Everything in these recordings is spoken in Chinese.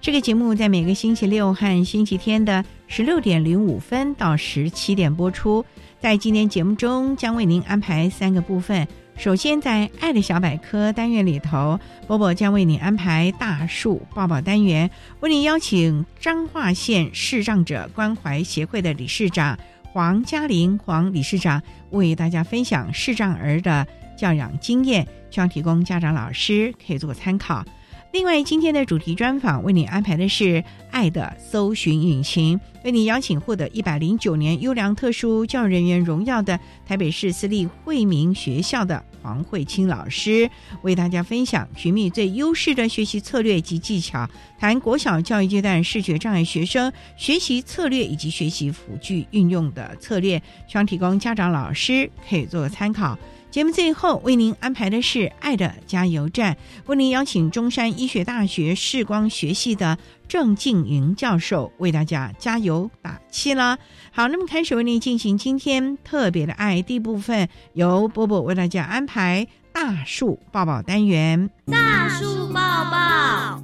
这个节目在每个星期六和星期天的十六点零五分到十七点播出。在今天节目中，将为您安排三个部分。首先，在“爱的小百科”单元里头，波波将为您安排大树抱抱单元，为您邀请彰化县视障者关怀协会的理事长黄嘉玲黄理事长为大家分享视障儿的教养经验，希望提供家长老师可以做参考。另外，今天的主题专访为你安排的是《爱的搜寻引擎》，为你邀请获得一百零九年优良特殊教育人员荣耀的台北市私立惠民学校的黄慧清老师，为大家分享寻觅最优势的学习策略及技巧，谈国小教育阶段视觉障碍学生学习策略以及学习辅具运用的策略，希望提供家长老师可以做个参考。节目最后为您安排的是《爱的加油站》，为您邀请中山医学大学视光学系的郑静莹教授为大家加油打气啦。好，那么开始为您进行今天特别的爱第一部分，由波波为大家安排大树抱抱单元。大树抱抱，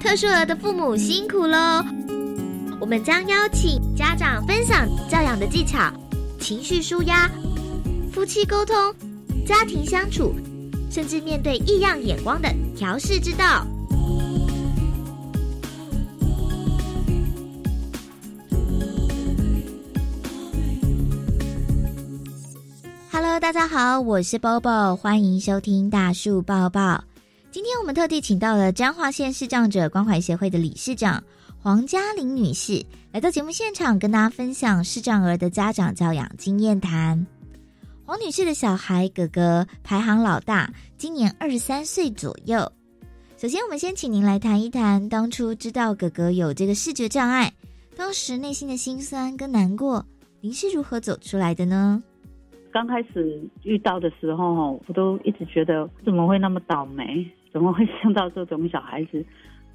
特殊儿的父母辛苦喽！我们将邀请家长分享教养的技巧。情绪舒压、夫妻沟通、家庭相处，甚至面对异样眼光的调试之道。Hello，大家好，我是 Bobo，欢迎收听大树抱抱。今天我们特地请到了彰化县视障者关怀协会的理事长。黄嘉玲女士来到节目现场，跟大家分享视障儿的家长教养经验谈。黄女士的小孩哥哥排行老大，今年二十三岁左右。首先，我们先请您来谈一谈当初知道哥哥有这个视觉障碍，当时内心的辛酸跟难过，您是如何走出来的呢？刚开始遇到的时候，我都一直觉得怎么会那么倒霉，怎么会生到这种小孩子？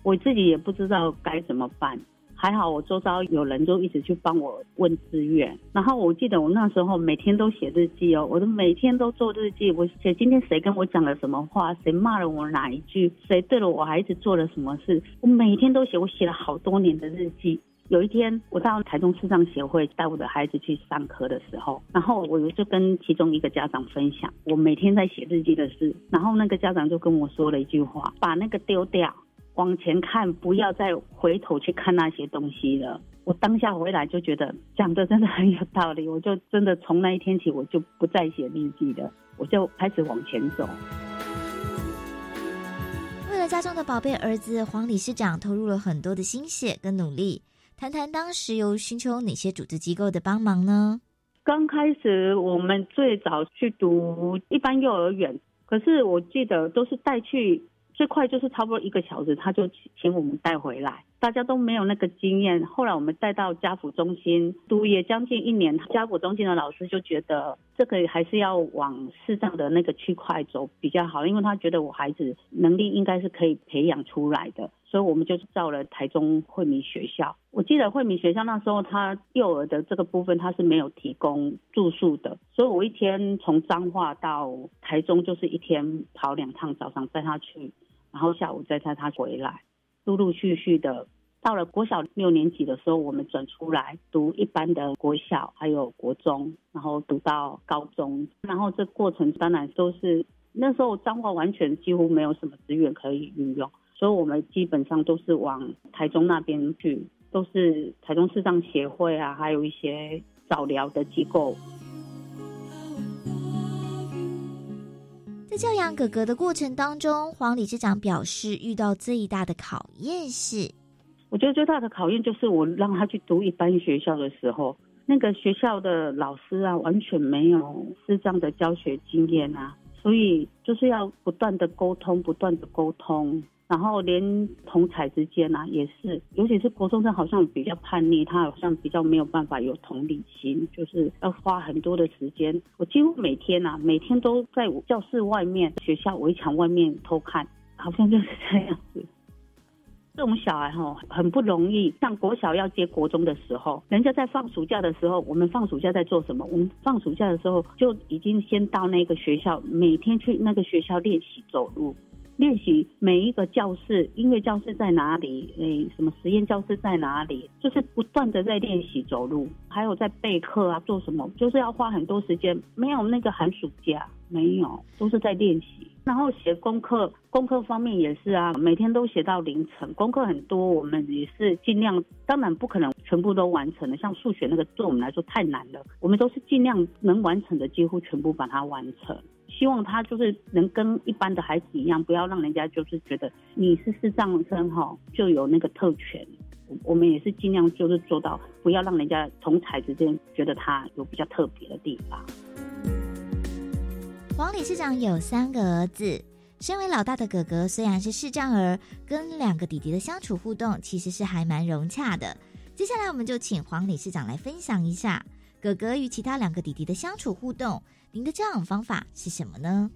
我自己也不知道该怎么办，还好我周遭有人就一直去帮我问志愿。然后我记得我那时候每天都写日记哦，我都每天都做日记，我写今天谁跟我讲了什么话，谁骂了我哪一句，谁对了我孩子做了什么事，我每天都写，我写了好多年的日记。有一天我到台中视障协会带我的孩子去上课的时候，然后我就跟其中一个家长分享我每天在写日记的事，然后那个家长就跟我说了一句话，把那个丢掉。往前看，不要再回头去看那些东西了。我当下回来就觉得讲的真的很有道理，我就真的从那一天起，我就不再写日记了，我就开始往前走。为了家中的宝贝儿子，黄理事长投入了很多的心血跟努力。谈谈当时有寻求哪些组织机构的帮忙呢？刚开始我们最早去读一般幼儿园，可是我记得都是带去。最快就是差不多一个小时，他就请我们带回来，大家都没有那个经验。后来我们带到家福中心读也将近一年，家福中心的老师就觉得这个还是要往视障的那个区块走比较好，因为他觉得我孩子能力应该是可以培养出来的。所以我们就到了台中惠民学校。我记得惠民学校那时候，他幼儿的这个部分他是没有提供住宿的，所以我一天从彰化到台中就是一天跑两趟，早上带他去，然后下午再带他回来，陆陆续续的。到了国小六年级的时候，我们转出来读一般的国小，还有国中，然后读到高中，然后这过程当然都是那时候彰化完全几乎没有什么资源可以运用，所以我们基本上都是往台中那边去，都是台中市障协会啊，还有一些早疗的机构。教养哥哥的过程当中，黄理事长表示，遇到最大的考验是。我觉得最大的考验就是我让他去读一般学校的时候，那个学校的老师啊，完全没有视障的教学经验啊，所以就是要不断的沟通，不断的沟通，然后连同才之间啊，也是，尤其是国中生好像比较叛逆，他好像比较没有办法有同理心，就是要花很多的时间。我几乎每天啊，每天都在教室外面、学校围墙外面偷看，好像就是这样子。这种小孩哈很不容易，像国小要接国中的时候，人家在放暑假的时候，我们放暑假在做什么？我们放暑假的时候就已经先到那个学校，每天去那个学校练习走路，练习每一个教室，音乐教室在哪里？诶，什么实验教室在哪里？就是不断的在练习走路，还有在备课啊，做什么？就是要花很多时间，没有那个寒暑假，没有，都是在练习。然后写功课，功课方面也是啊，每天都写到凌晨，功课很多，我们也是尽量，当然不可能全部都完成的。像数学那个对我们来说太难了，我们都是尽量能完成的，几乎全部把它完成。希望他就是能跟一般的孩子一样，不要让人家就是觉得你是视障生哈就有那个特权。我们也是尽量就是做到，不要让人家从才之间觉得他有比较特别的地方。黄理事长有三个儿子，身为老大的哥哥虽然是视障儿，跟两个弟弟的相处互动其实是还蛮融洽的。接下来我们就请黄理事长来分享一下哥哥与其他两个弟弟的相处互动，您的教养方法是什么呢？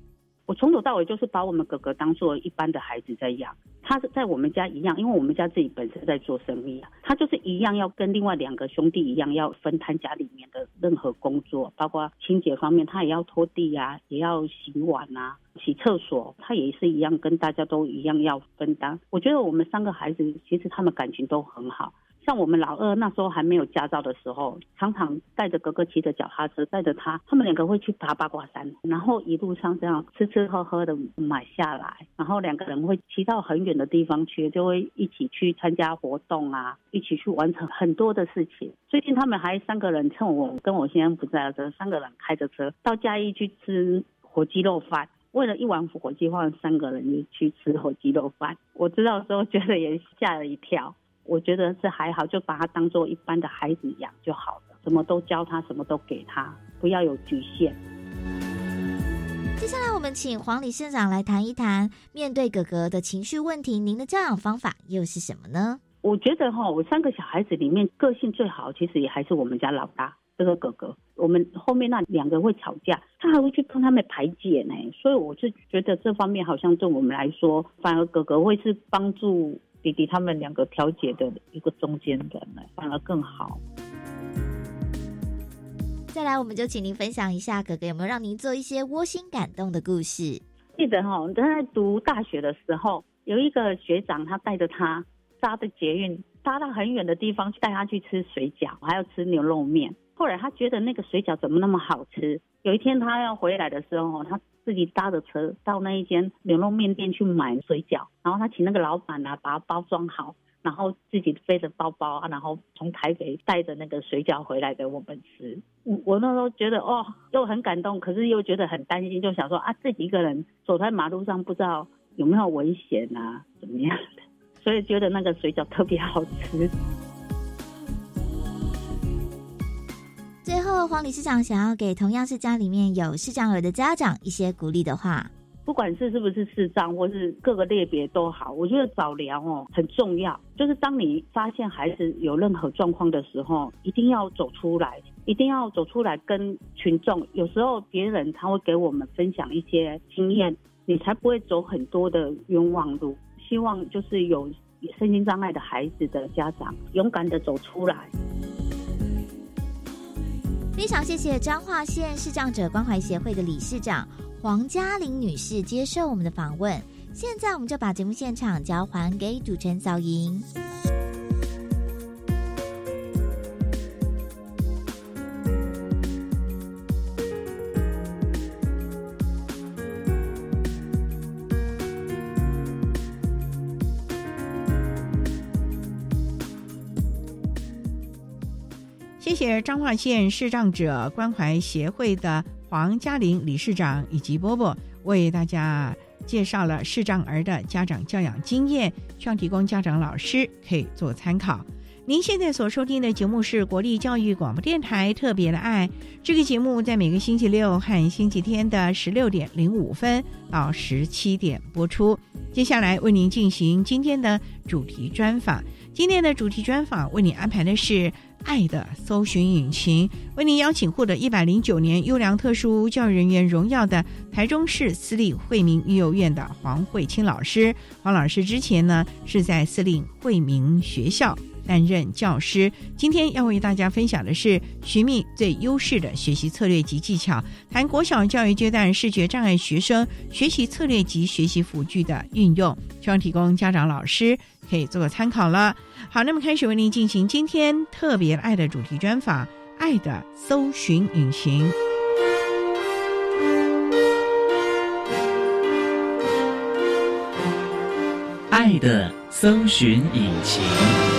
我从头到尾就是把我们哥哥当做一般的孩子在养，他是在我们家一样，因为我们家自己本身在做生意啊，他就是一样要跟另外两个兄弟一样，要分摊家里面的任何工作，包括清洁方面，他也要拖地啊，也要洗碗啊，洗厕所，他也是一样，跟大家都一样要分担。我觉得我们三个孩子其实他们感情都很好。像我们老二那时候还没有驾照的时候，常常带着哥哥骑着脚踏车，带着他，他们两个会去爬八卦山，然后一路上这样吃吃喝喝的买下来，然后两个人会骑到很远的地方去，就会一起去参加活动啊，一起去完成很多的事情。最近他们还三个人趁我跟我先生不在的时候，三个人开着车到嘉义去吃火鸡肉饭，为了一碗火鸡饭，三个人就去吃火鸡肉饭。我知道时候觉得也吓了一跳。我觉得是还好，就把他当做一般的孩子养就好了，什么都教他，什么都给他，不要有局限。接下来，我们请黄理事长来谈一谈，面对哥哥的情绪问题，您的教养方法又是什么呢？我觉得哈，我三个小孩子里面个性最好，其实也还是我们家老大这个哥哥。我们后面那两个会吵架，他还会去帮他们排解呢，所以我是觉得这方面好像对我们来说，反而哥哥会是帮助。弟弟他们两个调解的一个中间人呢，反而更好。再来，我们就请您分享一下哥哥有没有让您做一些窝心感动的故事。记得哈，他在读大学的时候，有一个学长，他带着他搭的捷运，搭到很远的地方，带他去吃水饺，还要吃牛肉面。后来他觉得那个水饺怎么那么好吃？有一天他要回来的时候，他自己搭着车到那一间牛肉面店去买水饺，然后他请那个老板啊把它包装好，然后自己背着包包啊，然后从台北带着那个水饺回来给我们吃。我我那时候觉得哦，又很感动，可是又觉得很担心，就想说啊，自己一个人走在马路上，不知道有没有危险啊，怎么样的，所以觉得那个水饺特别好吃。最后，黄理事长想要给同样是家里面有视障儿的家长一些鼓励的话。不管是是不是视障，或是各个类别都好，我觉得早疗哦很重要。就是当你发现孩子有任何状况的时候，一定要走出来，一定要走出来跟群众。有时候别人他会给我们分享一些经验，你才不会走很多的冤枉路。希望就是有身心障碍的孩子的家长，勇敢的走出来。非常谢谢彰化县视障者关怀协会的理事长黄嘉玲女士接受我们的访问。现在我们就把节目现场交还给主持人小莹。谢谢彰化县视障者关怀协会的黄嘉玲理事长以及波波为大家介绍了视障儿的家长教养经验，希望提供家长老师可以做参考。您现在所收听的节目是国立教育广播电台特别的爱，这个节目在每个星期六和星期天的十六点零五分到十七点播出。接下来为您进行今天的主题专访，今天的主题专访为你安排的是。爱的搜寻引擎为您邀请获得一百零九年优良特殊教育人员荣耀的台中市私立惠民育幼院的黄慧清老师。黄老师之前呢是在私立惠民学校担任教师，今天要为大家分享的是寻觅最优势的学习策略及技巧，谈国小教育阶段视觉障碍学生学习策略及学习辅具的运用，希望提供家长老师可以做个参考了。好，那么开始为您进行今天特别爱的主题专访，《爱的搜寻引擎》。爱的搜寻引擎。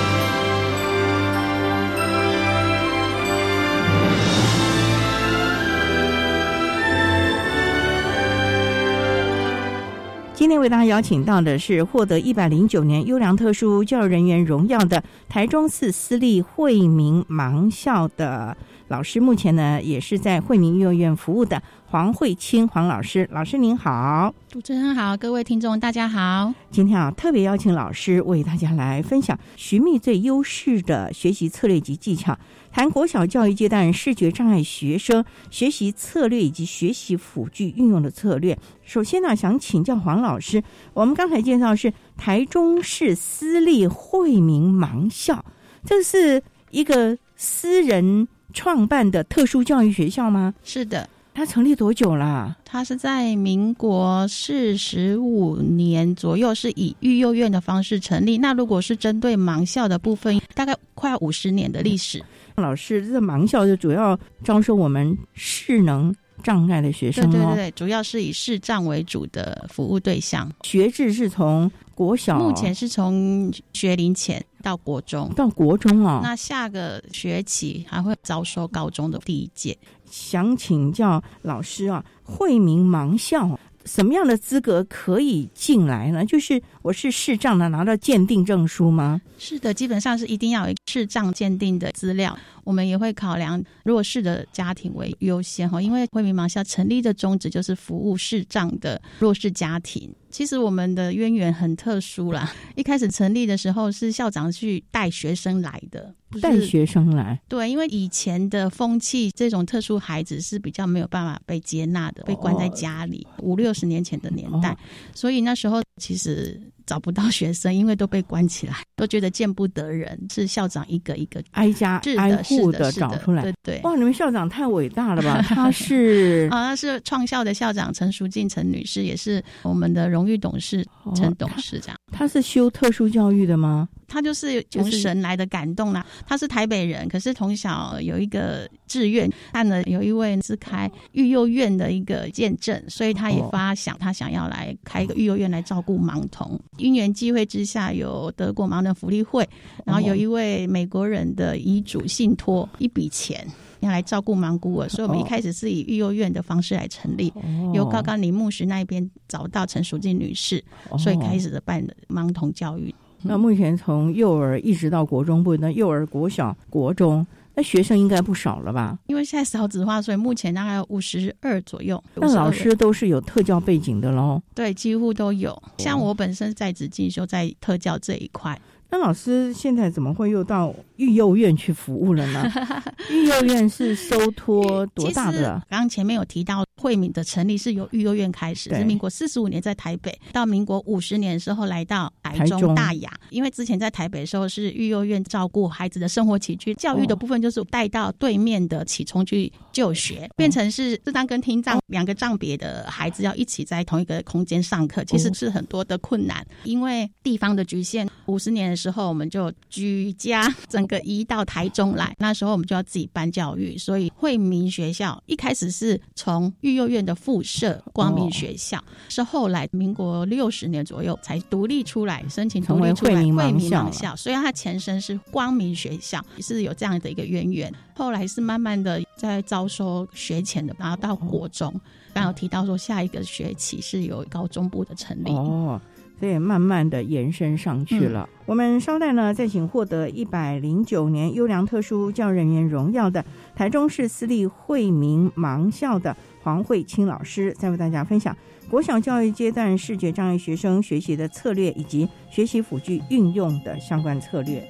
今天为大家邀请到的是获得一百零九年优良特殊教育人员荣耀的台中市私立惠民盲校的老师，目前呢也是在惠民幼儿园服务的黄慧清黄老师。老师您好，主持人好，各位听众大家好。今天啊特别邀请老师为大家来分享寻觅最优势的学习策略及技巧。谈国小教育阶段视觉障碍学生学习策略以及学习辅具运用的策略。首先呢，想请教黄老师，我们刚才介绍是台中市私立惠民盲校，这是一个私人创办的特殊教育学校吗？是的，它成立多久了？它是在民国四十五年左右，是以育幼院的方式成立。那如果是针对盲校的部分，大概快五十年的历史。老师，这个盲校就主要招收我们视能障碍的学生对对对，主要是以视障为主的服务对象。学制是从国小，目前是从学龄前到国中，到国中啊。那下个学期还会招收高中的第一届。想请教老师啊，惠民盲校。什么样的资格可以进来呢？就是我是视障的，拿到鉴定证书吗？是的，基本上是一定要有视障鉴定的资料。我们也会考量弱势的家庭为优先哈，因为惠民盲校成立的宗旨就是服务视障的弱势家庭。其实我们的渊源很特殊啦，一开始成立的时候是校长去带学生来的，带学生来。对，因为以前的风气，这种特殊孩子是比较没有办法被接纳的，被关在家里。五六十年前的年代，所以那时候其实。找不到学生，因为都被关起来，都觉得见不得人。是校长一个一个挨家挨户的找出来。对对，哇，你们校长太伟大了吧？他是啊，他是创校的校长陈淑静陈女士，也是我们的荣誉董事陈董事长。他是修特殊教育的吗？他就是从神来的感动啦。他是台北人，可是从小有一个志愿，看了有一位是开育幼院的一个见证，所以他也发想，他想要来开一个育幼院来照顾盲童。因缘机会之下，有德国盲人福利会，然后有一位美国人的遗嘱信托一笔钱，要来照顾盲孤儿，所以我们一开始是以育幼院的方式来成立，由高刚林牧师那一边找到陈淑静女士，所以开始的办盲童教育。那目前从幼儿一直到国中部，那幼儿、国小、国中，那学生应该不少了吧？因为现在少子化，所以目前大概五十二左右。那老师都是有特教背景的喽？对，几乎都有。像我本身在职进修在特教这一块。那老师现在怎么会又到育幼院去服务了呢？育幼院是收托多大的？刚刚前面有提到。惠敏的成立是由育幼院开始，是民国四十五年在台北，到民国五十年的时候来到台中大雅。因为之前在台北的时候是育幼院照顾孩子的生活起居，教育的部分就是带到对面的启聪去就学，变成是智障跟听障两个障别的孩子要一起在同一个空间上课，其实是很多的困难。因为地方的局限，五十年的时候我们就举家 整个移到台中来，那时候我们就要自己办教育，所以惠民学校一开始是从育幼院的附设光明学校，是后来民国六十年左右才独立出来，申请独立出来惠民盲校。所以它前身是光明学校，是有这样的一个渊源。后来是慢慢的在招收学前的，然后到国中，刚有提到说下一个学期是有高中部的成立。哦。所以慢慢的延伸上去了。我们稍待呢，再请获得一百零九年优良特殊教育人员荣耀的台中市私立惠民盲校的黄慧清老师，再为大家分享国小教育阶段视觉障碍学生学习的策略以及学习辅具运用的相关策略。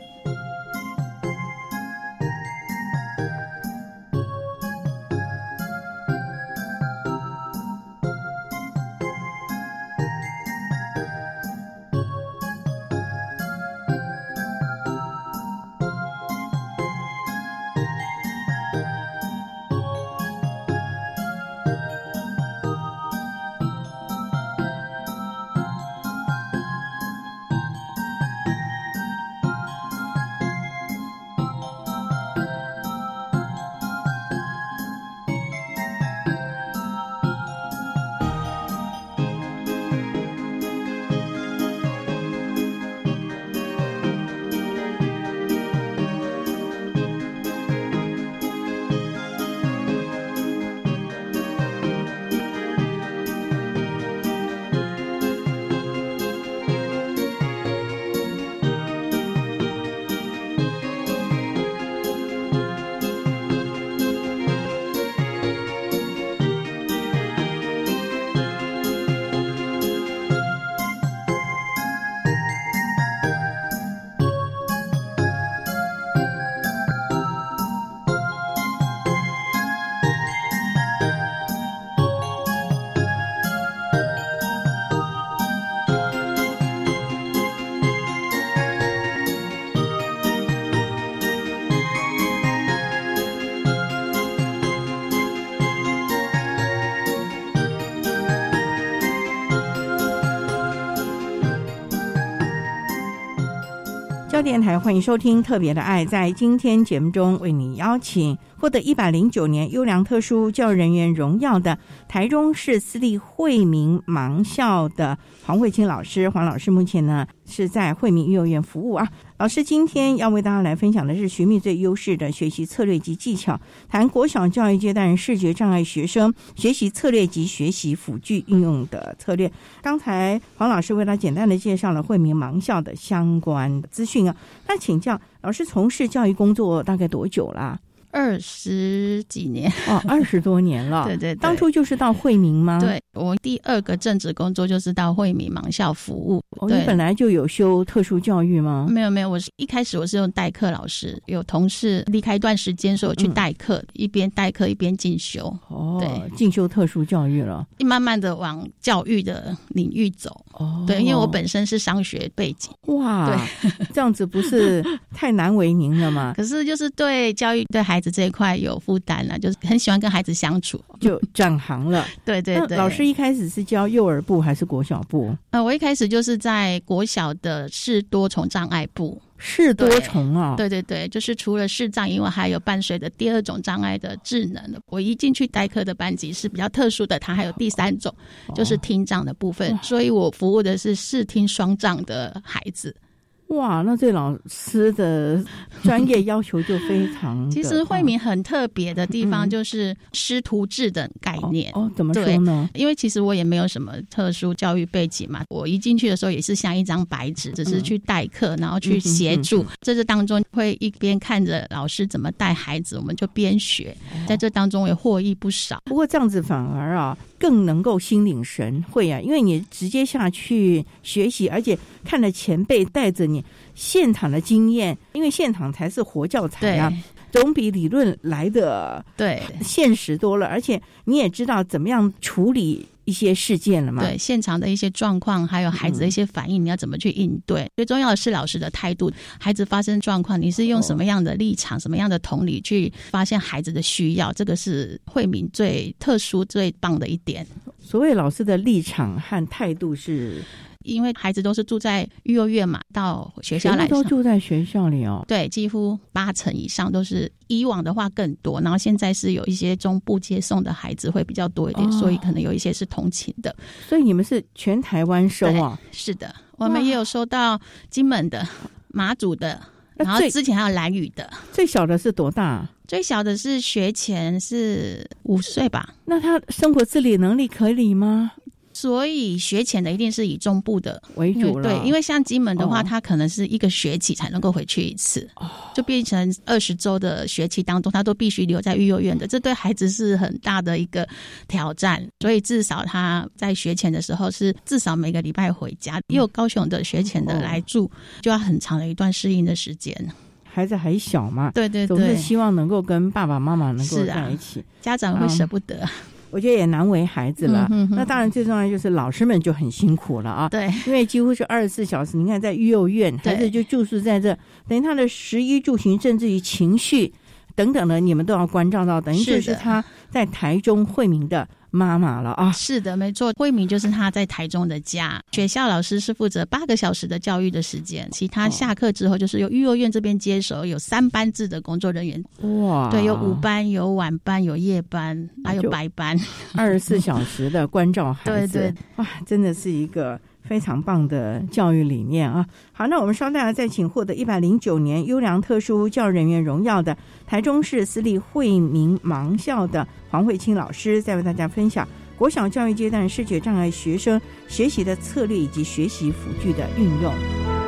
电台欢迎收听《特别的爱》。在今天节目中，为你邀请获得一百零九年优良特殊教育人员荣耀的台中市私立惠民盲校的黄慧清老师。黄老师目前呢是在惠民幼儿园服务啊。老师今天要为大家来分享的是寻觅最优势的学习策略及技巧，谈国小教育阶段视觉障碍学生学习策略及学习辅具应用的策略。刚才黄老师为他简单的介绍了惠民盲校的相关资讯啊。那请教老师，从事教育工作大概多久了？二十几年哦，二十多年了。对对，当初就是到惠民吗？对，我第二个正职工作就是到惠民盲校服务。你本来就有修特殊教育吗？没有没有，我是一开始我是用代课老师，有同事离开一段时间，所以我去代课，一边代课一边进修。哦，对，进修特殊教育了，慢慢的往教育的领域走。哦，对，因为我本身是商学背景。哇，对，这样子不是太难为您了吗？可是就是对教育对孩子这一块有负担了，就是很喜欢跟孩子相处，就转行了。对对对，老师一开始是教幼儿部还是国小部？呃，我一开始就是在国小的视多重障碍部。视多重啊？对对对，就是除了视障以外，还有伴随的第二种障碍的智能。我一进去代课的班级是比较特殊的，它还有第三种，就是听障的部分，所以我服务的是视听双障的孩子。哇，那这老师的 专业要求就非常。其实惠民很特别的地方就是师徒制的概念哦，怎么说呢？因为其实我也没有什么特殊教育背景嘛，我一进去的时候也是像一张白纸，只是去代课，然后去协助。在这当中会一边看着老师怎么带孩子，我们就边学，在这当中也获益不少。不过这样子反而啊。更能够心领神会啊，因为你直接下去学习，而且看着前辈带着你，你现场的经验，因为现场才是活教材啊，总比理论来的对现实多了，而且你也知道怎么样处理。一些事件了嘛？对，现场的一些状况，还有孩子的一些反应，你要怎么去应对？最重要的是老师的态度。孩子发生状况，你是用什么样的立场、什么样的同理去发现孩子的需要？这个是惠民最特殊、最棒的一点。所谓老师的立场和态度是。因为孩子都是住在育幼院嘛，到学校来都住在学校里哦。对，几乎八成以上都是以往的话更多，然后现在是有一些中部接送的孩子会比较多一点，所以可能有一些是同情的。所以你们是全台湾收啊？是的，我们也有收到金门的、马祖的，然后之前还有蓝屿的。最小的是多大？最小的是学前是五岁吧？那他生活自理能力可以吗？所以学前的一定是以中部的。为主对，因为像金门的话，他可能是一个学期才能够回去一次，就变成二十周的学期当中，他都必须留在育幼院的，这对孩子是很大的一个挑战。所以至少他在学前的时候是至少每个礼拜回家，也有高雄的学前的来住，就要很长的一段适应的时间。孩子还小嘛，对对对，总是希望能够跟爸爸妈妈能够在一起，家长会舍不得。我觉得也难为孩子了。那当然，最重要就是老师们就很辛苦了啊。对，因为几乎是二十四小时。你看，在育幼院，孩子就住宿在这，等于他的食衣住行，甚至于情绪等等的，你们都要关照到。等于就是他在台中惠民的。妈妈了啊！是的，没错，慧敏就是他在台中的家。学校老师是负责八个小时的教育的时间，其他下课之后就是由育幼院这边接手，有三班制的工作人员。哇，对，有午班、有晚班、有夜班，还有白班，二十四小时的关照孩子。对对，哇，真的是一个。非常棒的教育理念啊！好，那我们稍待再请获得一百零九年优良特殊教育人员荣耀的台中市私立惠民盲校的黄慧清老师，再为大家分享国小教育阶段视觉障碍学生学习的策略以及学习辅具的运用。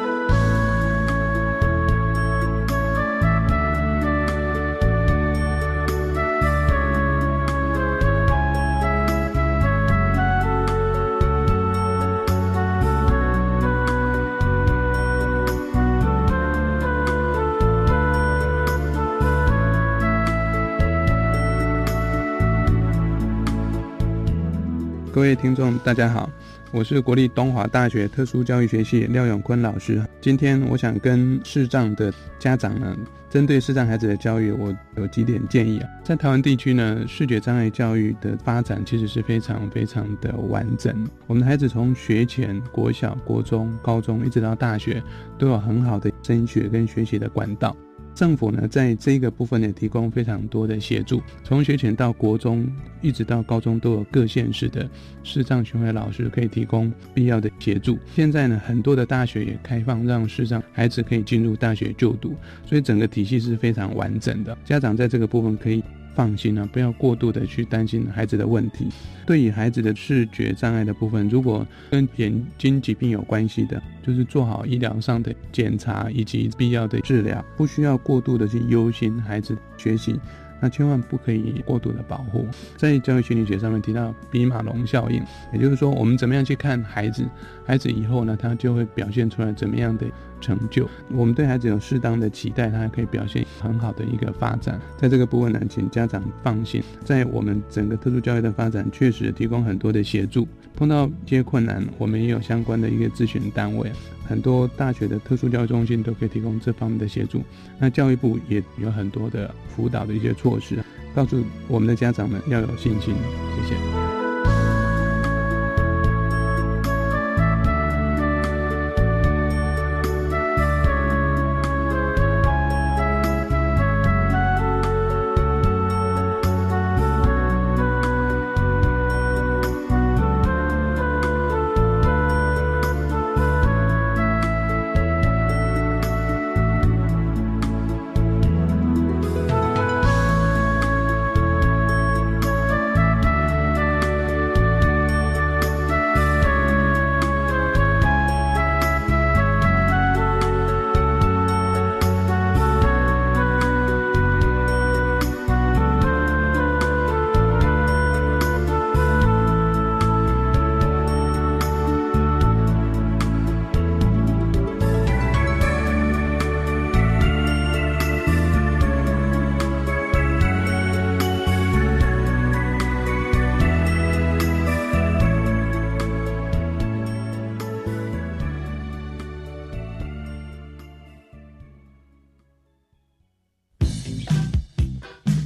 各位听众，大家好，我是国立东华大学特殊教育学系廖永坤老师。今天我想跟视障的家长呢，针对视障孩子的教育，我有几点建议啊。在台湾地区呢，视觉障碍教育的发展其实是非常非常的完整。我们的孩子从学前、国小、国中、高中一直到大学，都有很好的升学跟学习的管道。政府呢，在这个部分呢，提供非常多的协助，从学前到国中，一直到高中，都有各县市的视障巡回老师可以提供必要的协助。现在呢，很多的大学也开放让视障孩子可以进入大学就读，所以整个体系是非常完整的。家长在这个部分可以。放心啊，不要过度的去担心孩子的问题。对于孩子的视觉障碍的部分，如果跟眼睛疾病有关系的，就是做好医疗上的检查以及必要的治疗，不需要过度的去忧心孩子学习。那千万不可以过度的保护。在教育心理学上面提到比马龙效应，也就是说，我们怎么样去看孩子，孩子以后呢，他就会表现出来怎么样的成就。我们对孩子有适当的期待，他可以表现很好的一个发展。在这个部分呢，请家长放心，在我们整个特殊教育的发展，确实提供很多的协助。碰到一些困难，我们也有相关的一个咨询单位。很多大学的特殊教育中心都可以提供这方面的协助，那教育部也有很多的辅导的一些措施，告诉我们的家长们要有信心。谢谢。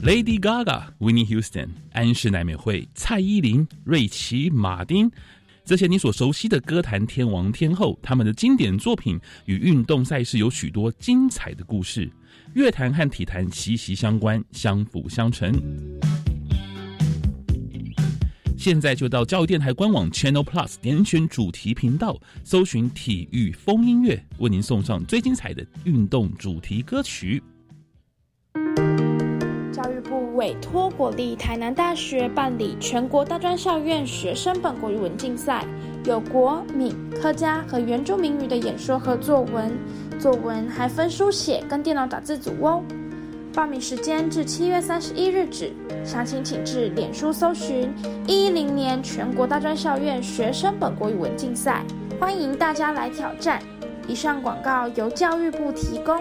Lady Gaga、Winnie Houston、安室奈美惠、蔡依林、瑞奇·马丁，这些你所熟悉的歌坛天王天后，他们的经典作品与运动赛事有许多精彩的故事。乐坛和体坛息息相关，相辅相成。现在就到教育电台官网 Channel Plus 点选主题频道，搜寻体育风音乐，为您送上最精彩的运动主题歌曲。委托国立台南大学办理全国大专校院学生本国语文竞赛，有国闽客家和原住民语的演说和作文，作文还分书写跟电脑打字组哦。报名时间至七月三十一日止，详情请至脸书搜寻“一一零年全国大专校院学生本国语文竞赛”，欢迎大家来挑战。以上广告由教育部提供。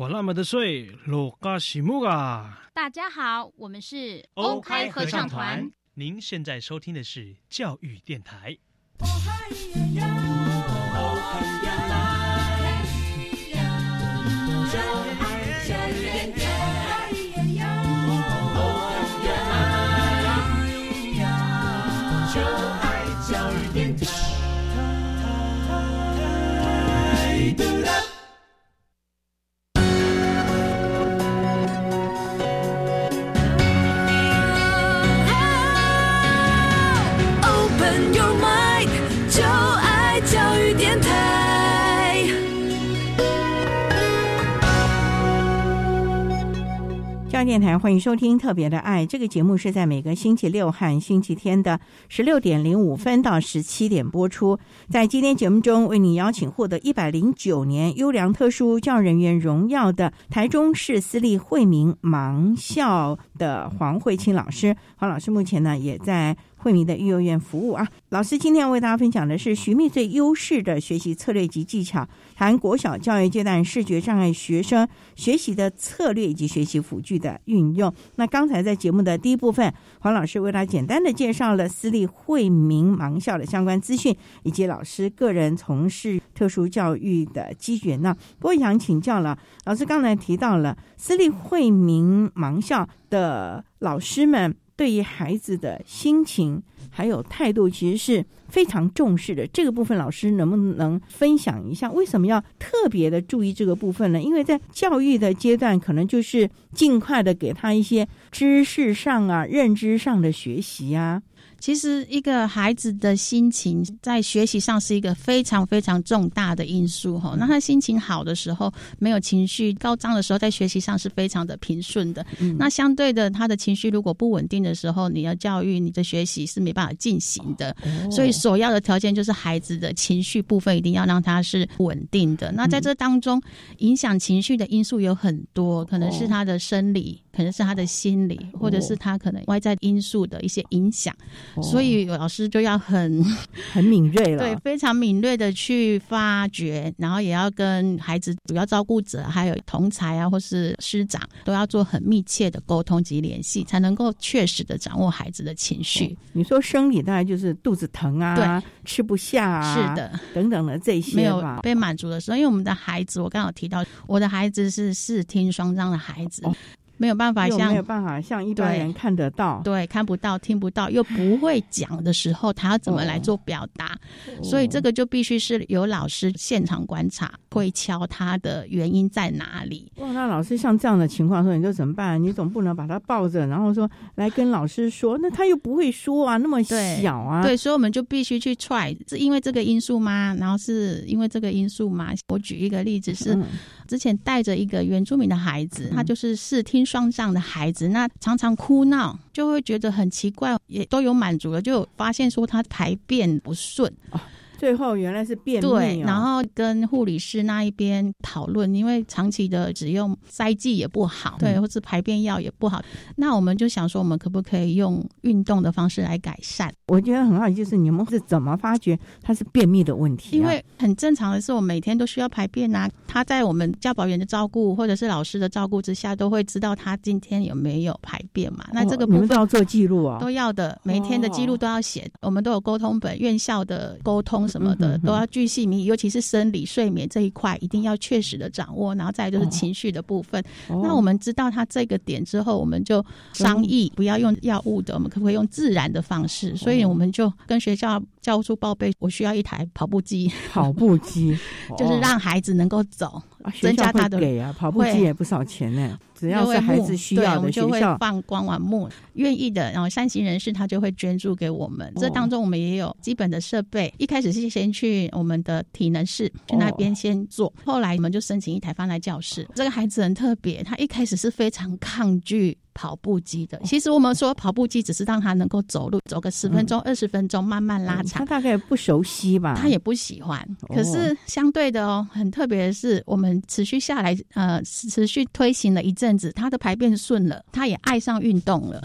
管那么的水，罗嘎西木啊！大家好，我们是欧开合唱团。您现在收听的是教育电台。电台欢迎收听《特别的爱》这个节目，是在每个星期六和星期天的十六点零五分到十七点播出。在今天节目中，为你邀请获得一百零九年优良特殊教育人员荣耀的台中市私立惠民盲校的黄慧清老师。黄老师目前呢，也在。惠民的育幼院服务啊，老师今天要为大家分享的是寻觅最优势的学习策略及技巧，谈国小教育阶段视觉障碍学生学习的策略以及学习辅具的运用。那刚才在节目的第一部分，黄老师为他简单的介绍了私立惠民盲校的相关资讯，以及老师个人从事特殊教育的机缘呢。不过想请教了，老师刚才提到了私立惠民盲校的老师们。对于孩子的心情还有态度，其实是非常重视的。这个部分，老师能不能分享一下？为什么要特别的注意这个部分呢？因为在教育的阶段，可能就是尽快的给他一些知识上啊、认知上的学习啊。其实，一个孩子的心情在学习上是一个非常非常重大的因素哈。那他心情好的时候，没有情绪高涨的时候，在学习上是非常的平顺的。那相对的，他的情绪如果不稳定的时候，你要教育你的学习是没办法进行的。所以，首要的条件就是孩子的情绪部分一定要让他是稳定的。那在这当中，影响情绪的因素有很多，可能是他的生理，可能是他的心理，或者是他可能外在因素的一些影响。所以老师就要很 很敏锐了，对，非常敏锐的去发掘，然后也要跟孩子主要照顾者，还有同才啊，或是师长，都要做很密切的沟通及联系，才能够确实的掌握孩子的情绪。你说生理大概就是肚子疼啊，对，吃不下啊，是的，等等的这些没有被满足的时候，因为我们的孩子，我刚好提到，我的孩子是视听双障的孩子。没有办法像没有办法像一般人看得到，对，看不到、听不到，又不会讲的时候，他要怎么来做表达？所以这个就必须是有老师现场观察，会敲他的原因在哪里。哇，那老师像这样的情况说，你就怎么办？你总不能把他抱着，然后说来跟老师说，那他又不会说啊，那么小啊。对，所以我们就必须去 try，是因为这个因素吗？然后是因为这个因素吗？我举一个例子是。之前带着一个原住民的孩子，他就是视听双障的孩子，那常常哭闹，就会觉得很奇怪，也都有满足了，就发现说他排便不顺。最后原来是便秘、对，然后跟护理师那一边讨论，因为长期的只用塞剂也不好，对，或是排便药也不好，那我们就想说，我们可不可以用运动的方式来改善？我觉得很好，就是你们是怎么发觉他是便秘的问题、啊？因为很正常的是，我每天都需要排便啊。他在我们教保员的照顾或者是老师的照顾之下，都会知道他今天有没有排便嘛。那这个部分都要做记录啊、都要的，每天的记录都要写。我们都有沟通本，院校的沟通什么的、都要巨细靡遗，尤其是生理睡眠这一块，一定要确实的掌握。然后再来就是情绪的部分。哦。那我们知道他这个点之后，我们就商议不要用药物的，我们可不可以用自然的方式？所以我们就跟学校教务处报备，我需要一台跑步机，跑步机。就是哦让孩子能够走，增加他的会给啊，跑步机也不少钱呢。只要就是孩子需要对我们就会校，放光玩木，愿意的，然后善心人士他就会捐助给我们。这哦当中我们也有基本的设备，一开始是先去我们的体能室去那边先做，后来我们就申请一台放在教室。这个孩子很特别，他一开始是非常抗拒。跑步机的，其实我们说跑步机只是让他能够走路，走个十分钟、二十分钟，慢慢拉长他。大概不熟悉吧？他也不喜欢。哦可是相对的哦，很特别的是，我们持续下来，呃，持续推行了一阵子，他的排便顺了，他也爱上运动了。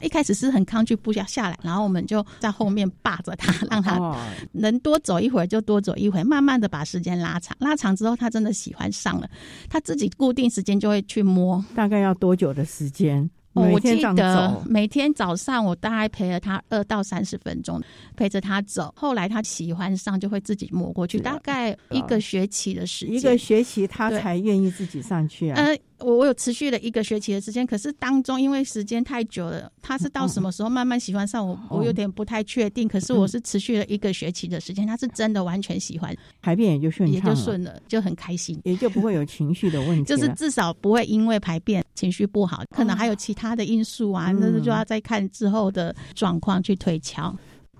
一开始是很抗拒不想下来，然后我们就在后面霸着他，让他哦能多走一会儿就多走一会儿，慢慢的把时间拉长。拉长之后，他真的喜欢上了，他自己固定时间就会去摸。大概要多久的时间？哦，我记得，每天早上我大概陪了他二到三十分钟，陪着他走。后来他喜欢上，就会自己摸过去，大概一个学期的时间。一个学期他才愿意自己上去啊。呃，我我有持续了一个学期的时间，可是当中因为时间太久了，他是到什么时候慢慢喜欢上我，我有点不太确定。可是我是持续了一个学期的时间，他是真的完全喜欢，排便也就顺也畅了，就顺了，就很开心。也就不会有情绪的问 题。就是至少不会因为排便情绪不好，可能还有其他的因素啊，那嗯就要再看之后的状况去推敲。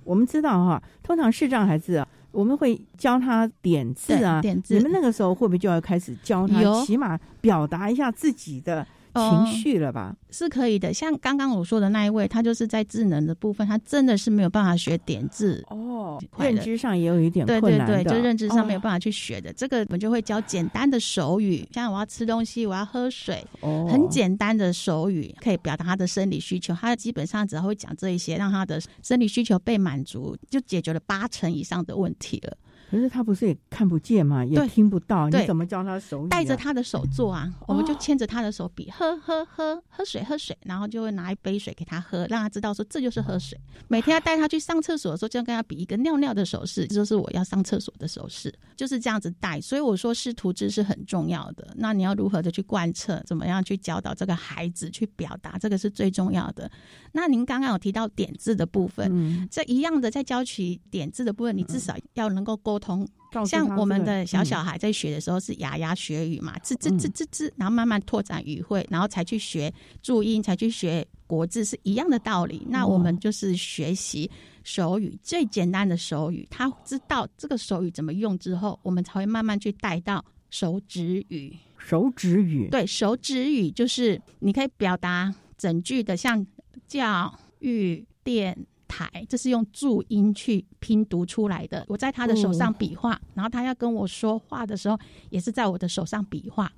我们知道哈，通常视障孩子啊，我们会教他点字啊，点字。你们那个时候会不会就要开始教他，起码表达一下自己的情绪了吧？是可以的，像刚刚我说的那一位，他就是在智能的部分，他真的是没有办法学点字哦，认知上也有一点困难对，对，就认知上没有哦办法去学的。这个我们就会教简单的手语，像我要吃东西，我要喝水，哦很简单的手语可以表达他的生理需求。他基本上只要会讲这一些，让他的生理需求被满足，就解决了八成以上的问题了。可是他不是也看不见嘛，也对听不到，你怎么教他手语、啊？带着他的手做啊，我们就哦牵着他的手比喝喝喝喝水喝水，然后就会拿一杯水给他喝，让他知道说这就是喝水。每天要带他去上厕所的时候，就要跟他比一个尿尿的手势，这就是我要上厕所的手势，就是这样子带。所以我说师徒制是很重要的。那你要如何的去贯彻，怎么样去教导这个孩子去表达，这个是最重要的。那您刚刚有提到点字的部分，嗯这一样的在教起点字的部分，你至少要能够沟通。像我们的小小嗯孩在学的时候是牙牙学语嘛，吱吱吱吱吱，然后慢慢拓展语汇，然后才去学注音，才去学国字，是一样的道理。那我们就是学习手语最简单的手语，他知道这个手语怎么用之后，我们才会慢慢去带到手指语。手指语，对，手指语就是你可以表达整句的，像教育电台，这是用注音去拼读出来的。我在他的手上比划，然后他要跟我说话的时候，也是在我的手上比划。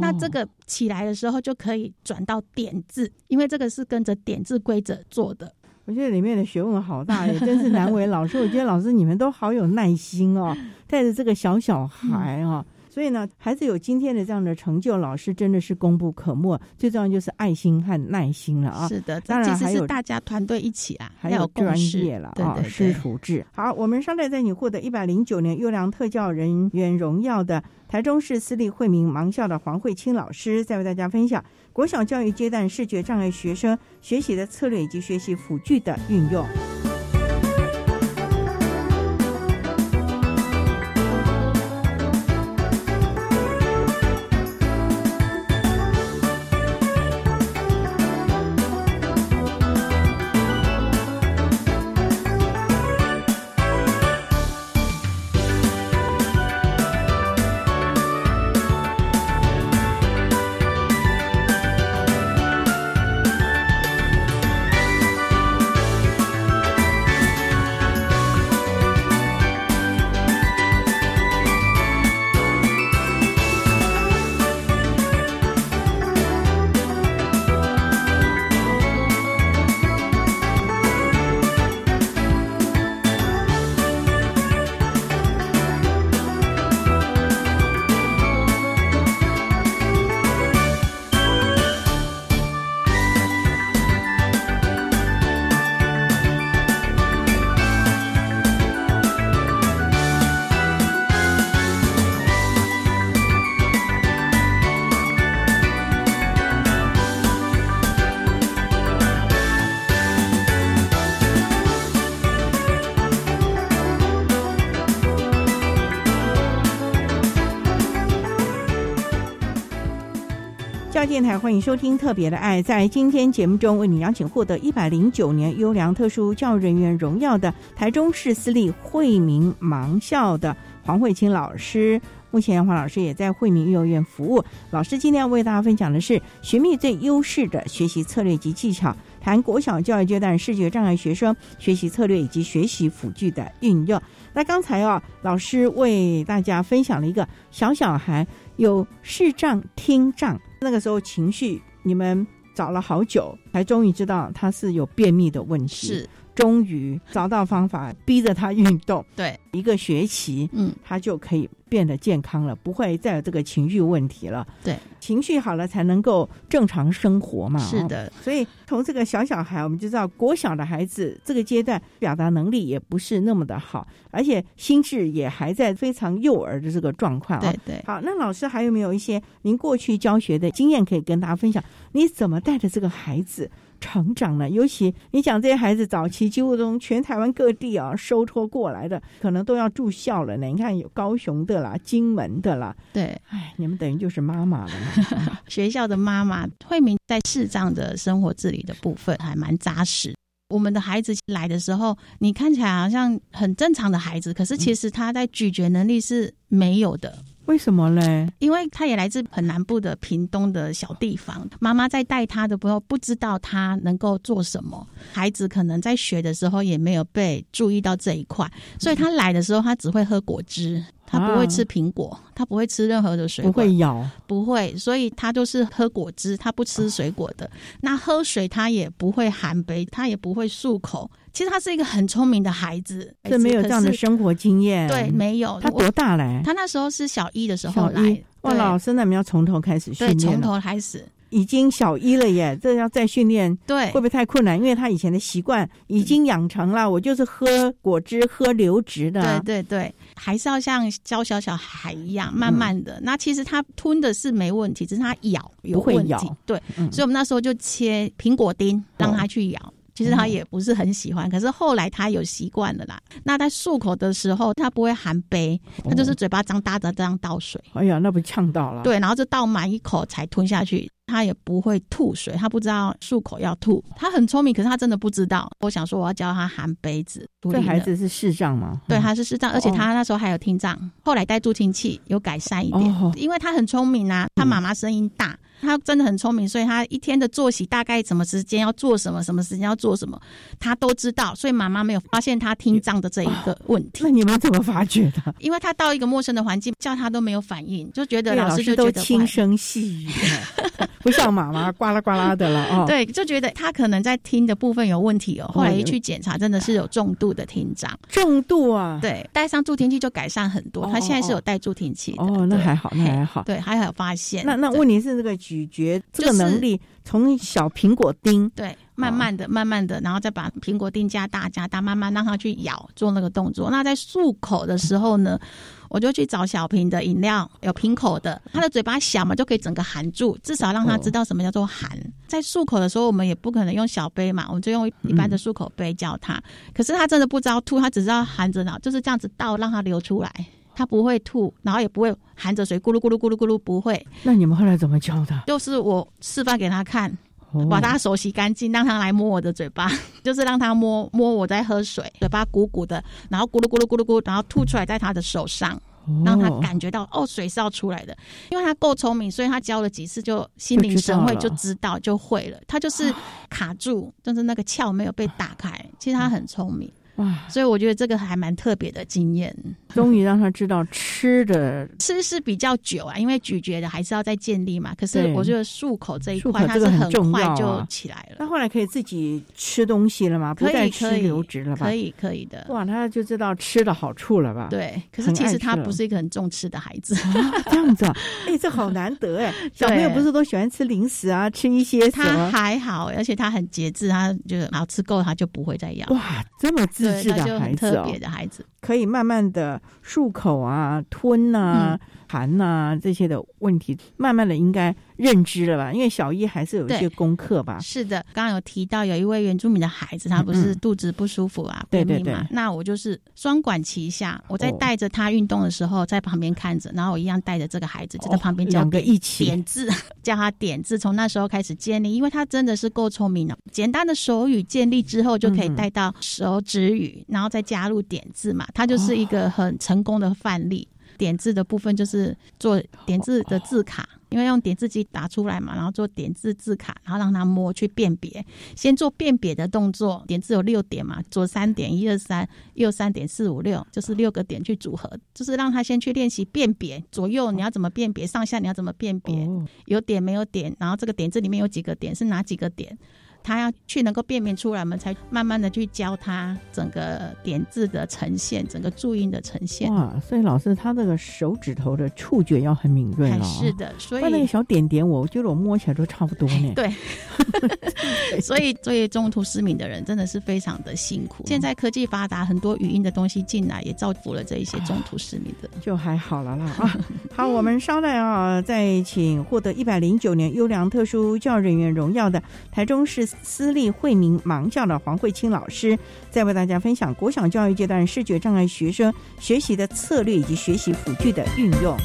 那这个起来的时候就可以转到点字，因为这个是跟着点字规则做的。我觉得里面的学问好大，也真是难为老师。我觉得老师你们都好有耐心哦，带着这个小小孩哦。所以呢，孩子有今天的这样的成就，老师真的是功不可没。最重要就是爱心和耐心了啊！是的，当然还有大家团队一起啊，还有专业了啊，师。徒制。好，我们稍待在你获得一百零九年优良特教人员荣耀的台中市私立惠民盲校的黄慧清老师，再为大家分享国小教育阶段视觉障碍学生学习的策略以及学习辅具的运用。台欢迎收听《特别的爱》。在今天节目中，为你邀请获得一百零九年优良特殊教育人员荣耀的台中市私立惠民盲校的黄慧清老师。目前，黄老师也在惠民幼儿园服务。老师今天要为大家分享的是寻觅最优势的学习策略及技巧，谈国小教育阶段视觉障碍学生学习策略以及学习辅具的运用。那刚才啊，老师为大家分享了一个小小孩有视障、听障。那个时候情绪，你们找了好久，才终于知道他是有便秘的问题。是，终于找到方法，逼着他运动。对，一个学期，嗯，他就可以变得健康了，不会再有这个情绪问题了。对，情绪好了才能够正常生活嘛。是的，所以从这个小小孩，我们就知道国小的孩子这个阶段表达能力也不是那么的好，而且心智也还在非常幼儿的这个状况。对对。好，那老师还有没有一些您过去教学的经验可以跟大家分享？你怎么带着这个孩子？成长了，尤其你讲这些孩子早期几乎从全台湾各地啊收托过来的，可能都要住校了呢。你看有高雄的啦，金门的啦，对，哎，你们等于就是妈妈了。学校的妈妈，慧明在视障的生活自理的部分还蛮扎实。我们的孩子来的时候，你看起来好像很正常的孩子，可是其实他在咀嚼能力是没有的。为什么嘞？因为他也来自很南部的屏东的小地方，妈妈在带他的时候不知道他能够做什么，孩子可能在学的时候也没有被注意到这一块，所以他来的时候他只会喝果汁，他不会吃苹果，他不会吃任何的水果，不会咬，不会，所以他就是喝果汁，他不吃水果的。那喝水他也不会含杯，他也不会漱口。其实他是一个很聪明的孩子，这没有这样的生活经验。对，没有。他多大嘞？他那时候是小一的时候来。哇，老师，那我们要从头开始训练。对，从头开始。已经小一了耶，这要再训练，对，会不会太困难？因为他以前的习惯已经养成了，我就是喝果汁、喝流质的。对对对，还是要像教小小孩一样，慢慢的。那其实他吞的是没问题，只是他咬有问题。对，所以我们那时候就切苹果丁让他去咬。其实他也不是很喜欢，可是后来他有习惯了啦。那在漱口的时候，他不会含杯，他就是嘴巴张大的这样倒水。哎呀，那不呛到了？对，然后就倒满一口才吞下去。他也不会吐水，他不知道漱口要吐。他很聪明，可是他真的不知道。我想说，我要教他含杯子。这孩子是视障吗？对，他是视障，而且他那时候还有听障，后来带助听器有改善一点。因为他很聪明啊，他妈妈声音大。他真的很聪明，所以他一天的作息大概什么时间要做什么，什么时间要做什么，他都知道。所以妈妈没有发现他听障的这一个 问题。那你们怎么发觉的？因为他到一个陌生的环境，叫他都没有反应，就觉得老师就都轻声细语，不像妈妈呱啦呱啦的了哦。对，就觉得他可能在听的部分有问题哦。后来一去检查，真的是有重度的听障。重度啊？对，戴上助听器就改善很多。他现在是有带助听器的。哦，那还好，那还好。对，还好发现。那那问题是这个咀嚼这个能力，从小苹果丁对，慢慢的、慢慢的，然后再把苹果丁加大、加大，慢慢让它去咬，做那个动作。那在漱口的时候呢，我就去找小瓶的饮料，有瓶口的，他的嘴巴小嘛，就可以整个含住，至少让他知道什么叫做含。在漱口的时候，我们也不可能用小杯嘛，我们就用一般的漱口杯教他。可是他真的不知道吐，他只知道含着呢，就是这样子倒，让它流出来。他不会吐，然后也不会含着水咕噜咕噜咕噜咕噜，不会。那你们后来怎么教的？就是我示范给他看，把他手洗干净，让他来摸我的嘴巴，就是让他摸摸我在喝水，嘴巴鼓鼓的，然后咕噜咕噜咕噜咕，然后吐出来在他的手上，让他感觉到哦，水是要出来的。因为他够聪明，所以他教了几次就心领神会，就知道就会了。他就是卡住，就是那个窍没有被打开。其实他很聪明。哇，所以我觉得这个还蛮特别的经验，终于让他知道吃的吃是比较久啊，因为咀嚼的还是要再建立嘛。可是我觉得漱口这一块，它是很快就起来了。那后来可以自己吃东西了吗？不再吃流质了吧？可以，可以的。哇，他就知道吃的好处了吧？对。可是其实他不是一个很重吃的孩子，这样子。哎，这好难得哎！小朋友不是都喜欢吃零食啊，吃一些他还好，而且他很节制，他就好吃够，他就不会再要。哇，这么自。自制的孩子哦，的孩子可以慢慢的漱口啊、吞啊，含呐、这些的问题，慢慢的应该认知了吧？因为小一还是有一些功课吧。是的，刚刚有提到有一位原住民的孩子，他不是嗯肚子不舒服啊，对便秘嘛对。对那我就是双管齐下，我在哦带着他运动的时候，在旁边看着，然后我一样带着这个孩子就在旁边教哦两个点一起。点字，教他点字，从那时候开始建立，因为他真的是够聪明了。简单的手语建立之后，就可以嗯。带到手指语，然后再加入点字嘛，他就是一个很成功的范例。点字的部分就是做点字的字卡，因为用点字机打出来嘛，然后做点字字卡，然后让他摸去辨别，先做辨别的动作。点字有六点嘛，左三点，一二三，右三点，四五六，就是六个点去组合，就是让他先去练习辨别左右你要怎么辨别，上下你要怎么辨别，哦有点没有点，然后这个点字里面有几个点是哪几个点。他要去能够辨别出来，我们才慢慢的去教他整个点字的呈现，整个注音的呈现。哇，所以老师他这个手指头的触觉要很敏锐还了、是的，所以那那个小点点我，我觉得我摸起来都差不多呢。对，所以所以中途失明的人真的是非常的辛苦。现在科技发达，很多语音的东西进来，也造福了这一些中途失明的。就还好了啦啊。好，我们稍待啊，再请获得一百零九年优良特殊教育人员荣耀的台中市私立惠民盲校的黄慧清老师，再为大家分享国小教育阶段视觉障碍学生学习的策略以及学习辅具的运用。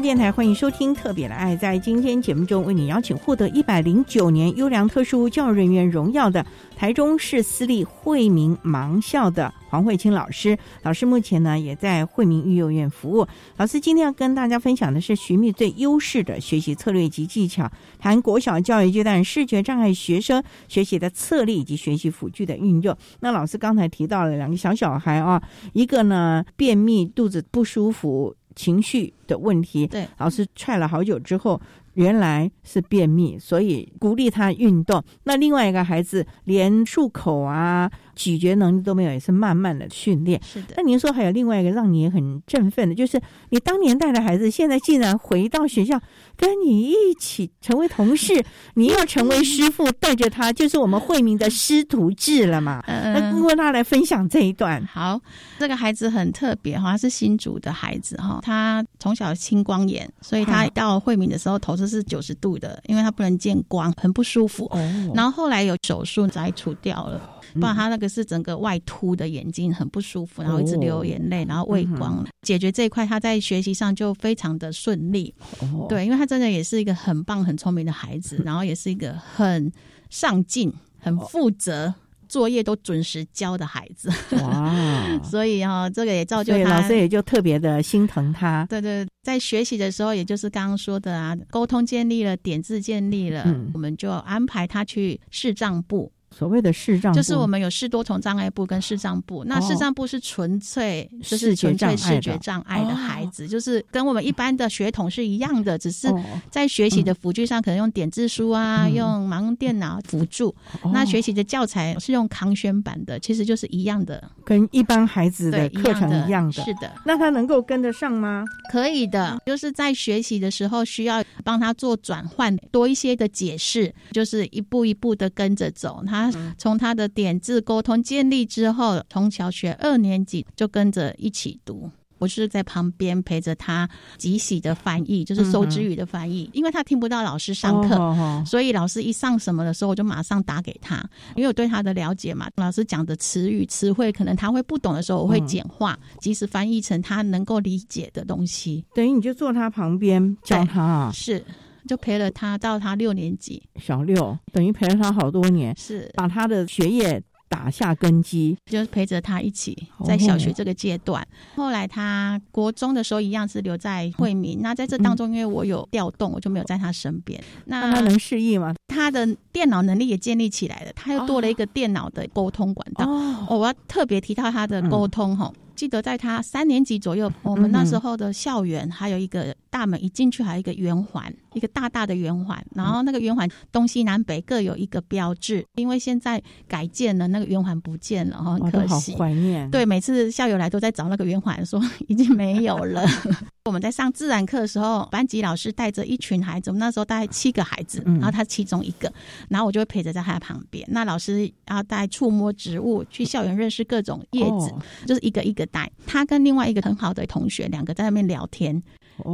电台欢迎收听《特别的爱》。在今天节目中，为你邀请获得一百零九年优良特殊教育人员荣耀的台中市私立惠民盲校的黄慧清老师。老师目前呢也在惠民育幼院服务。老师今天要跟大家分享的是寻觅最优势的学习策略及技巧，谈国小教育阶段视觉障碍学生学习的策略以及学习辅具的运用。那老师刚才提到了两个小小孩啊，一个呢便秘，肚子不舒服。情绪的问题，对，老师踹了好久之后，原来是便秘，所以鼓励他运动。那另外一个孩子连漱口啊、咀嚼能力都没有，也是慢慢的训练。是的。那您说还有另外一个让你很振奋的，就是你当年带的孩子，现在竟然回到学校跟你一起成为同事，你要成为师傅，带着他，就是我们惠民的师徒制了嘛？嗯那跟他来分享这一段。好，这个孩子很特别哈，他是新竹的孩子哈，他从小青光眼，所以他到惠民的时候头是是九十度的，因为他不能见光，很不舒服。哦，然后后来有手术摘除掉了，不然他那个是整个外凸的眼睛很不舒服，然后一直流眼泪，然后畏光。解决这一块，他在学习上就非常的顺利。哦，对，因为他真的也是一个很棒、很聪明的孩子，然后也是一个很上进、很负责。作业都准时交的孩子，哇！所以哈、哦，这个也造就他。老师也就特别的心疼他。对对，在学习的时候，也就是刚刚说的啊，沟通建立了，点字建立了，嗯我们就安排他去视障部。所谓的视障，就是我们有视多重障碍部跟视障部。那视障部是纯粹就是纯粹视觉障碍的孩子，就是跟我们一般的血统是一样的，只是在学习的辅具上可能用点字书啊，嗯用盲用电脑辅助。哦那学习的教材是用康轩版的，其实就是一样的，跟一般孩子的对课程一一样的。是的，那他能够跟得上吗？可以的，就是在学习的时候需要帮他做转换，多一些的解释，就是一步一步的跟着走。他他从他的点字沟通建立之后，从小学二年级就跟着一起读。我是在旁边陪着他即喜的翻译，就是收之语的翻译，因为他听不到老师上课，所以老师一上什么的时候，我就马上打给他，因为我对他的了解嘛，老师讲的词语词汇可能他会不懂的时候，我会简化，及时翻译成他能够理解的东西。等于你就坐他旁边教他啊，是就陪了他到他六年级，小六，等于陪了他好多年，是把他的学业。打下根基，就是陪着他一起在小学这个阶段。后来他国中的时候，一样是留在惠民。那在这当中，因为我有调动，我就没有在他身边。那他能适应吗？他的电脑能力也建立起来了，他又多了一个电脑的沟通管道。哦我要特别提到他的沟通哈。记得在他三年级左右，我们那时候的校园还有一个大门，一进去还有一个圆环，一个大大的圆环。然后那个圆环东西南北各有一个标志，因为现在改建了，那个圆环不见了哈，可惜。怀念。对，每次校友来都在找那个圆环，说已经没有了。我们在上自然课的时候，班级老师带着一群孩子，我们那时候大概七个孩子，然后他其中一个，然后我就会陪着在他旁边。那老师要带触摸植物，去校园认识各种叶子，就是一个一个带。他跟另外一个很好的同学，两个在那边聊天。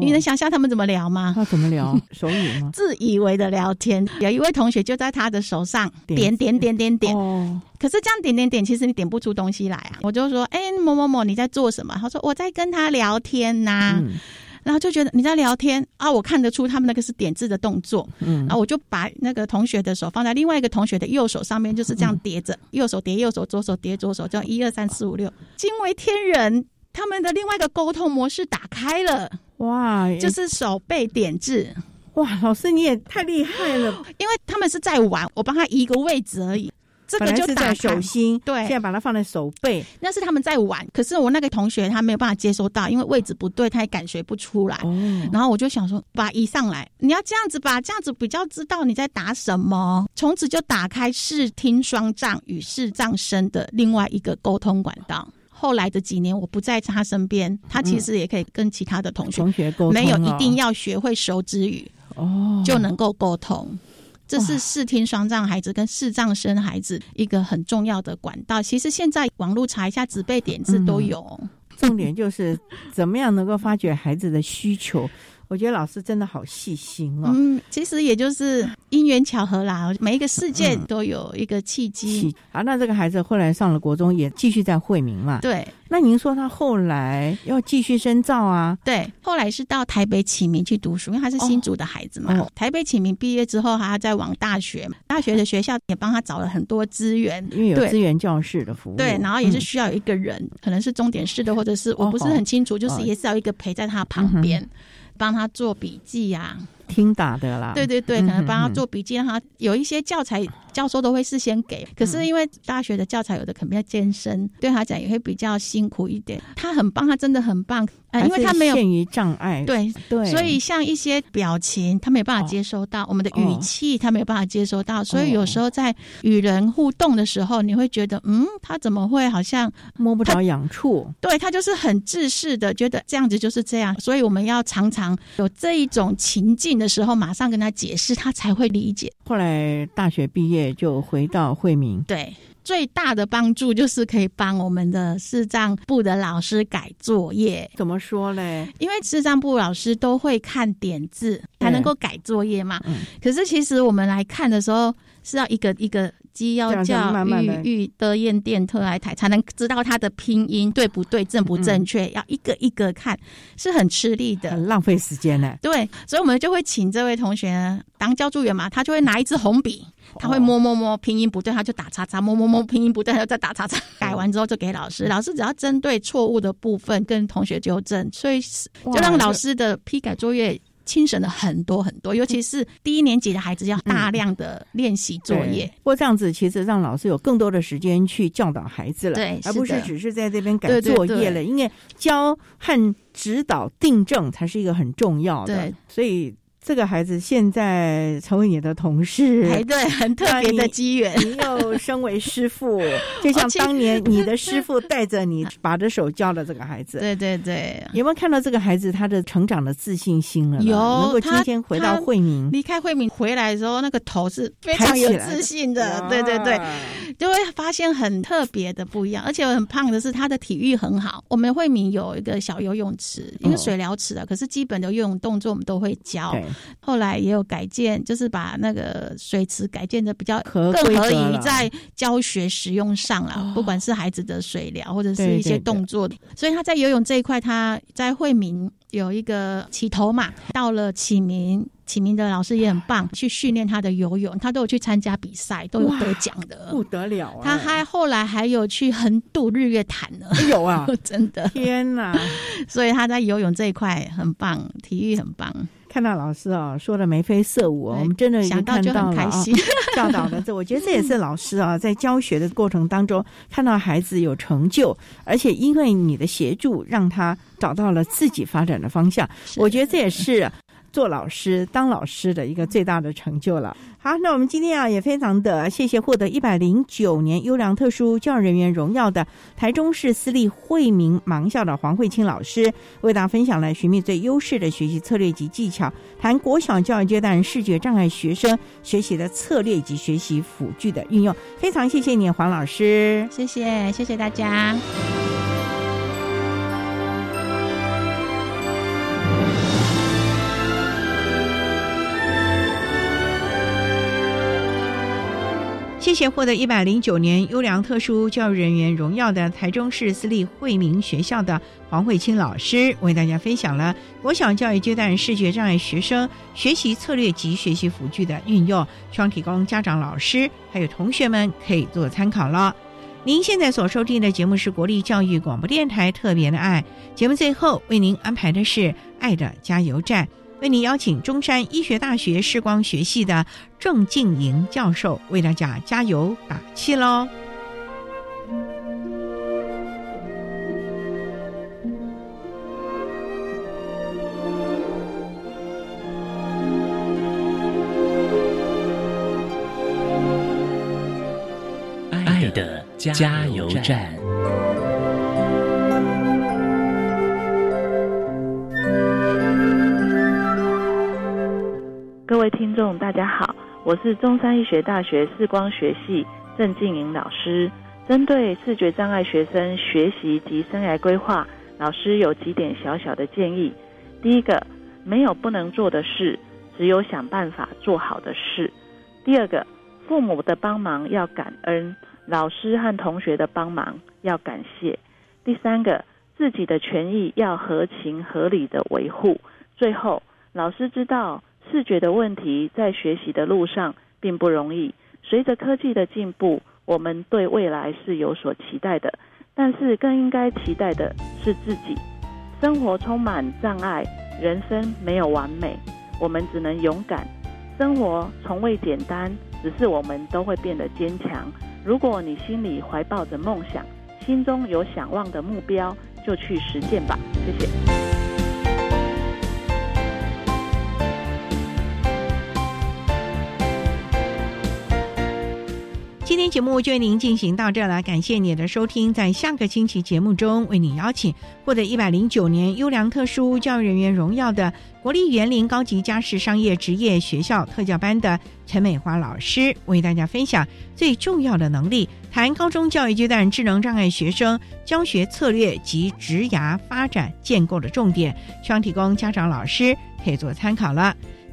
你能想象他们怎么聊吗？他怎么聊？手语吗？自以为的聊天。有一位同学就在他的手上点点点点点。哦。可是这样点点点，其实你点不出东西来啊。我就说：“哎，某某某，你在做什么？”他说：“我在跟他聊天呐。”然后就觉得你在聊天啊，我看得出他们那个是点字的动作。嗯。然后我就把那个同学的手放在另外一个同学的右手上面，就是这样叠着，右手叠右手，左手叠左手，叫一二三四五六，惊为天人。他们的另外一个沟通模式打开了，哇！就是手背点字，哇！老师你也太厉害了，因为他们是在玩，我帮他移个位置而已，这个就打手心，对，现在把它放在手背，那是他们在玩。可是我那个同学他没有办法接收到，因为位置不对，他也感觉不出来。然后我就想说，把移上来，你要这样子吧，这样子比较知道你在打什么。从此就打开视听双障与视障生的另外一个沟通管道。后来的几年，我不在他身边，他其实也可以跟其他的同学同学沟通，没有一定要学会手指语哦，就能够沟通。这是视听双障孩子跟视障生孩子一个很重要的管道。其实现在网络查一下，纸背点字都有。重点就是怎么样能够发掘孩子的需求。我觉得老师真的好细心哦。嗯，其实也就是因缘巧合啦，每一个事件都有一个契机。啊，那这个孩子后来上了国中，也继续在惠民嘛？对。那您说他后来要继续深造啊？对，后来是到台北启明去读书，因为他是新竹的孩子嘛。台北启明毕业之后，还要再往大学，大学的学校也帮他找了很多资源，因为有资源教室的服务。对，然后也是需要有一个人，可能是重点式的，或者是我不是很清楚，就是也是要一个陪在他旁边。帮他做笔记呀。听打的啦，对对对，可能帮他做笔记，让他有一些教材，教授都会事先给。可是因为大学的教材有的可能要健身，对他讲也会比较辛苦一点。他很棒，他真的很棒，啊，因为他没有限于障碍，对对，所以像一些表情，他没有办法接收到我们的语气，他没有办法接收到，所以有时候在与人互动的时候，你会觉得，嗯，他怎么会好像摸不着痒处？对他就是很自视的，觉得这样子就是这样。所以我们要常常有这一种情境。的时候，马上跟他解释，他才会理解。后来大学毕业就回到惠民，对，最大的帮助就是可以帮我们的视障部的老师改作业。怎么说嘞？因为视障部老师都会看点字，才能够改作业嘛。可是其实我们来看的时候，是要一个一个。机要叫玉玉的燕电特来台，才能知道它的拼音对不对、正不正确，要一个一个看，是很吃力的，很浪费时间呢。对，所以我们就会请这位同学当教助员嘛，他就会拿一支红笔，他会摸摸摸拼音不对，他就打叉叉，摸摸摸拼音不对，他再打叉叉，改完之后就给老师，老师只要针对错误的部分跟同学纠正，所以就让老师的批改作业。轻省了很多很多，尤其是低一年级的孩子要大量的练习作业。不过这样子其实让老师有更多的时间去教导孩子了，对，而不是只是在这边改作业了。因为教和指导订正才是一个很重要的，所以。这个孩子现在成为你的同事，哎，对，很特别的机缘。你又身为师傅，就像当年你的师傅带着你，把着手教了这个孩子。对对对，有没有看到这个孩子他的成长的自信心了？有，能够今天回到惠民，离开惠民回来的时候，那个头是非常有自信的。对对对，就会发现很特别的不一样。而且很胖的是他的体育很好。我们惠民有一个小游泳池，一个水疗池啊，可是基本的游泳动作我们都会教。后来也有改建，就是把那个水池改建的比较更合宜在教学使用上了。不管是孩子的水疗或者是一些动作，所以他在游泳这一块，他在惠民有一个起头嘛。到了启明，启明的老师也很棒，去训练他的游泳，他都有去参加比赛，都有得奖的，不得了。他还后来还有去横渡日月潭呢，有啊，真的，天哪！所以他在游泳这一块很棒，体育很棒。看到老师啊说的眉飞色舞，我们真的想到就很开心。教导的这，我觉得这也是老师啊在教学的过程当中看到孩子有成就，而且因为你的协助，让他找到了自己发展的方向。我觉得这也是。做老师、当老师的一个最大的成就了。好，那我们今天啊也非常的谢谢获得一百零九年优良特殊教育人员荣耀的台中市私立惠民盲校的黄慧清老师，为大家分享了寻觅最优势的学习策略及技巧，谈国小教育阶段视觉障碍学生学习的策略以及学习辅具的运用。非常谢谢你，黄老师，谢谢，谢谢大家。谢谢获得一百零九年优良特殊教育人员荣耀的台中市私立惠民学校的黄慧清老师，为大家分享了国小教育阶段视觉障碍学生学习策略及学习辅具的运用，希望提供家长、老师还有同学们可以做参考了。您现在所收听的节目是国立教育广播电台特别的爱节目，最后为您安排的是爱的加油站。为您邀请中山医学大学视光学系的郑静莹教授为大家加油打气喽！爱的加油站。各位听众，大家好，我是中山医学大学视光学系郑静莹老师。针对视觉障碍学生学习及生涯规划，老师有几点小小的建议。第一个，没有不能做的事，只有想办法做好的事。第二个，父母的帮忙要感恩，老师和同学的帮忙要感谢。第三个，自己的权益要合情合理的维护。最后，老师知道。视觉的问题在学习的路上并不容易。随着科技的进步，我们对未来是有所期待的，但是更应该期待的是自己。生活充满障碍，人生没有完美，我们只能勇敢。生活从未简单，只是我们都会变得坚强。如果你心里怀抱着梦想，心中有想望的目标，就去实践吧。谢谢。今天节目就为您进行到这了，感谢你的收听。在下个星期节目中，为你邀请获得一百零九年优良特殊教育人员荣耀的国立园林高级家事商业职业学校特教班的陈美华老师，为大家分享最重要的能力，谈高中教育阶段智能障碍学生教学策略及职涯发展建构的重点，希望提供家长、老师可以做参考了。